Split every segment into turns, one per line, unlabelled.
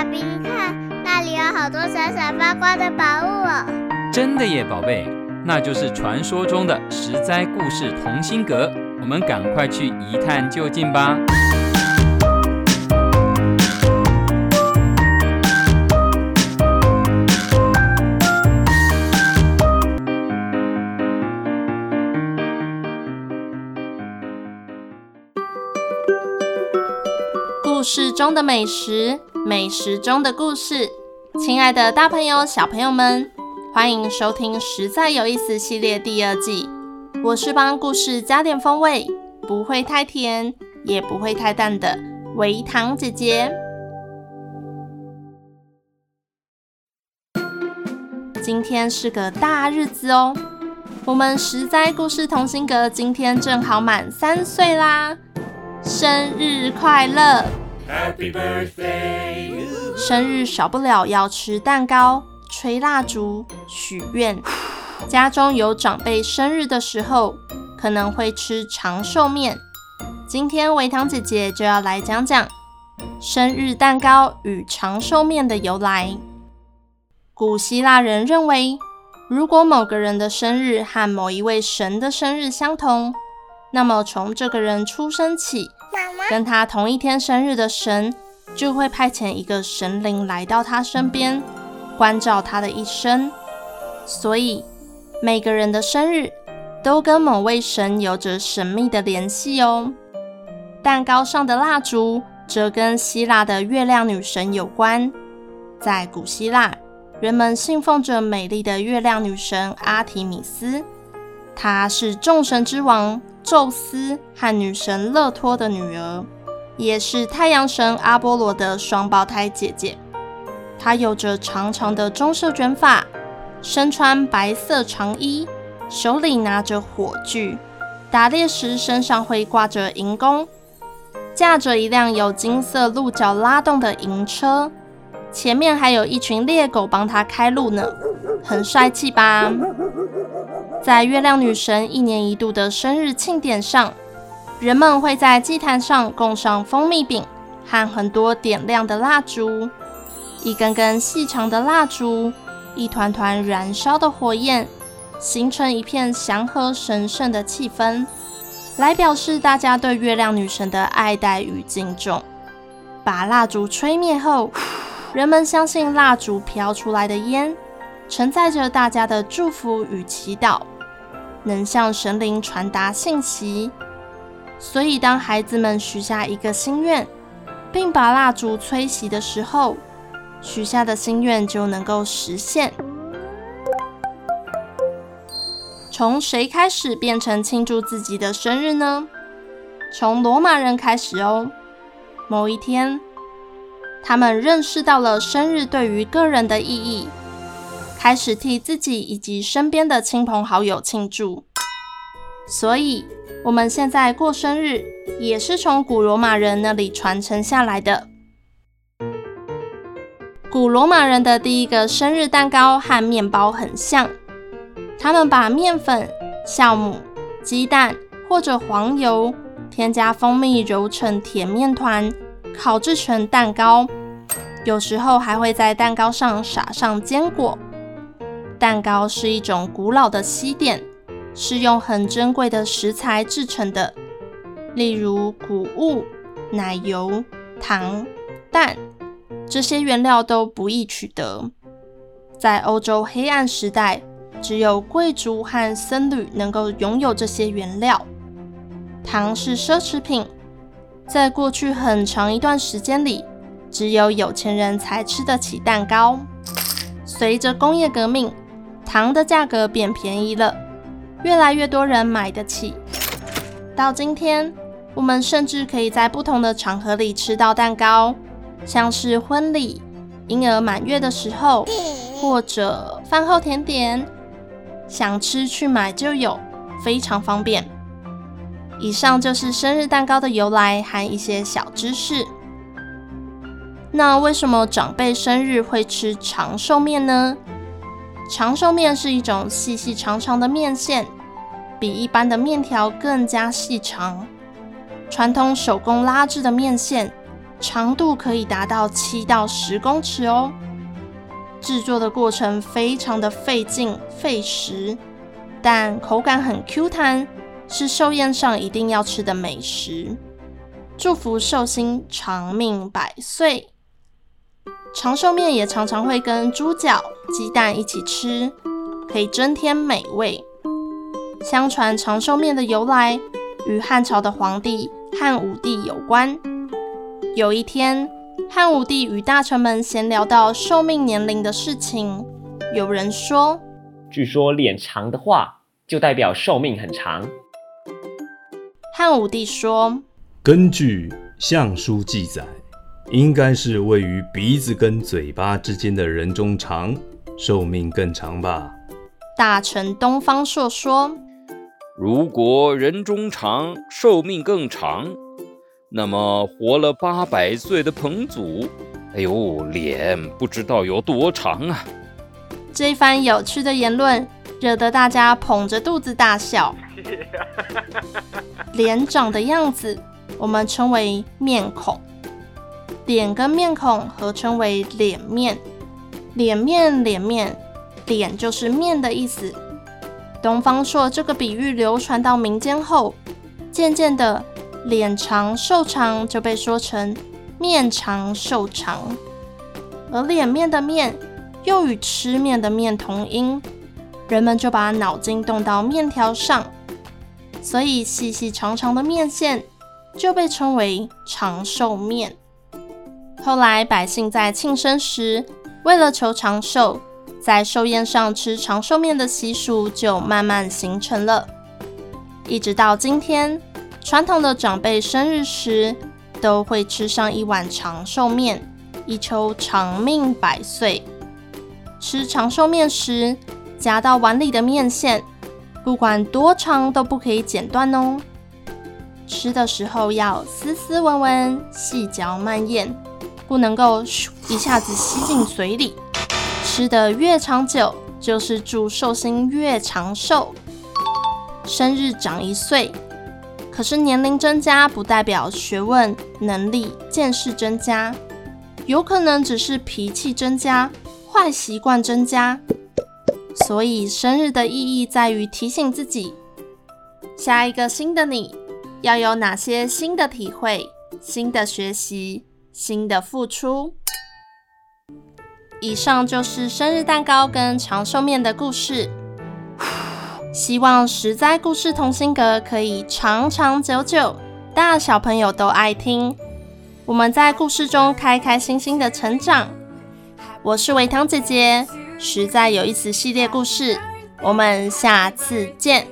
爸比，你看那里有好多闪闪发光的宝物哦！
真的耶，宝贝，那就是传说中的十灾故事同心阁。我们赶快去一探究竟吧。
故事中的美食，美食中的故事。亲爱的大朋友、小朋友们，欢迎收听《实在有意思》系列第二季。我是帮故事加点风味，不会太甜，也不会太淡的微糖姐姐。今天是个大日子哦，我们实在故事同心阁今天正好满三岁啦，生日快乐！Happy birthday！生日少不了要吃蛋糕、吹蜡烛、许愿。家中有长辈生日的时候，可能会吃长寿面。今天维糖姐姐就要来讲讲生日蛋糕与长寿面的由来。古希腊人认为，如果某个人的生日和某一位神的生日相同，那么从这个人出生起，跟他同一天生日的神就会派遣一个神灵来到他身边，关照他的一生。所以每个人的生日都跟某位神有着神秘的联系哦。蛋糕上的蜡烛则跟希腊的月亮女神有关。在古希腊，人们信奉着美丽的月亮女神阿提米斯，她是众神之王。宙斯和女神勒托的女儿，也是太阳神阿波罗的双胞胎姐姐。她有着长长的棕色卷发，身穿白色长衣，手里拿着火炬，打猎时身上会挂着银弓，驾着一辆有金色鹿角拉动的银车，前面还有一群猎狗帮她开路呢，很帅气吧？在月亮女神一年一度的生日庆典上，人们会在祭坛上供上蜂蜜饼和很多点亮的蜡烛，一根根细长的蜡烛，一团团燃烧的火焰，形成一片祥和神圣的气氛，来表示大家对月亮女神的爱戴与敬重。把蜡烛吹灭后，人们相信蜡烛飘出来的烟，承载着大家的祝福与祈祷，能向神灵传达信息。所以，当孩子们许下一个心愿，并把蜡烛吹熄的时候，许下的心愿就能够实现。从谁开始变成庆祝自己的生日呢？从罗马人开始哦。某一天，他们认识到了生日对于个人的意义。开始替自己以及身边的亲朋好友庆祝，所以我们现在过生日也是从古罗马人那里传承下来的。古罗马人的第一个生日蛋糕和面包很像，他们把面粉、酵母、鸡蛋或者黄油，添加蜂蜜揉成甜面团，烤制成蛋糕，有时候还会在蛋糕上撒上坚果。蛋糕是一种古老的西点，是用很珍贵的食材制成的，例如谷物、奶油、糖、蛋，这些原料都不易取得。在欧洲黑暗时代，只有贵族和僧侣能够拥有这些原料。糖是奢侈品，在过去很长一段时间里，只有有钱人才吃得起蛋糕。随着工业革命，糖的价格变便宜了，越来越多人买得起。到今天，我们甚至可以在不同的场合里吃到蛋糕，像是婚礼、婴儿满月的时候，或者饭后甜点，想吃去买就有，非常方便。以上就是生日蛋糕的由来和一些小知识。那为什么长辈生日会吃长寿面呢？长寿面是一种细细长长的面线，比一般的面条更加细长。传统手工拉制的面线长度可以达到七到十公尺哦。制作的过程非常的费劲费时，但口感很 Q 弹，是寿宴上一定要吃的美食。祝福寿星长命百岁。长寿面也常常会跟猪脚、鸡蛋一起吃，可以增添美味。相传长寿面的由来与汉朝的皇帝汉武帝有关。有一天，汉武帝与大臣们闲聊到寿命年龄的事情，有人说：“
据说脸长的话，就代表寿命很长。”
汉武帝说：“
根据《相书》记载，应该是位于鼻子跟嘴巴之间的人中长，寿命更长吧。”
大臣东方朔说：“
如果人中长，寿命更长。”那么活了八百岁的彭祖，哎呦，脸不知道有多长啊！
这一番有趣的言论，惹得大家捧着肚子大笑。脸长的样子，我们称为面孔。脸跟面孔合称为脸面。脸面，脸面，脸就是面的意思。东方朔这个比喻流传到民间后，渐渐的。脸长寿长就被说成面长寿长，而脸面的面又与吃面的面同音，人们就把脑筋动到面条上，所以细细长长的面线就被称为长寿面。后来百姓在庆生时，为了求长寿，在寿宴上吃长寿面的习俗就慢慢形成了，一直到今天。传统的长辈生日时，都会吃上一碗长寿面，以求长命百岁。吃长寿面时，夹到碗里的面线，不管多长都不可以剪断哦。吃的时候要斯斯文文、细嚼慢咽，不能够一下子吸进嘴里。吃得越长久，就是祝寿星越长寿。生日长一岁。可是年龄增加不代表学问、能力、见识增加，有可能只是脾气增加、坏习惯增加。所以生日的意义在于提醒自己，下一个新的你要有哪些新的体会、新的学习、新的付出。以上就是生日蛋糕跟长寿面的故事。希望实在故事同心阁可以长长久久，大小朋友都爱听。我们在故事中开开心心的成长。我是维糖姐姐，实在有意思系列故事，我们下次见。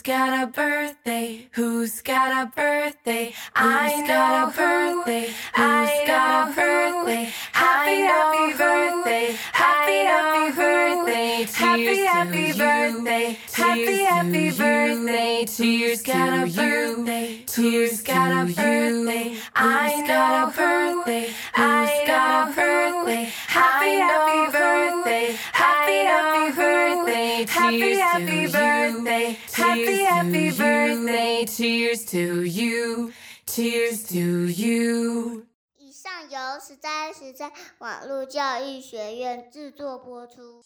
Who's got a birthday? Who's got a birthday? I got a birthday. I got a birthday. Happy happy birthday. Happy happy birthday. Happy happy birthday. Happy happy birthday. Tears got a birthday. Tears got a birthday. I got a birthday. I got a birthday. Happy happy birthday. Happy happy birthday. Happy happy birthday. Tears to you, tears to you。
以上由实在实在网络教育学院制作播出。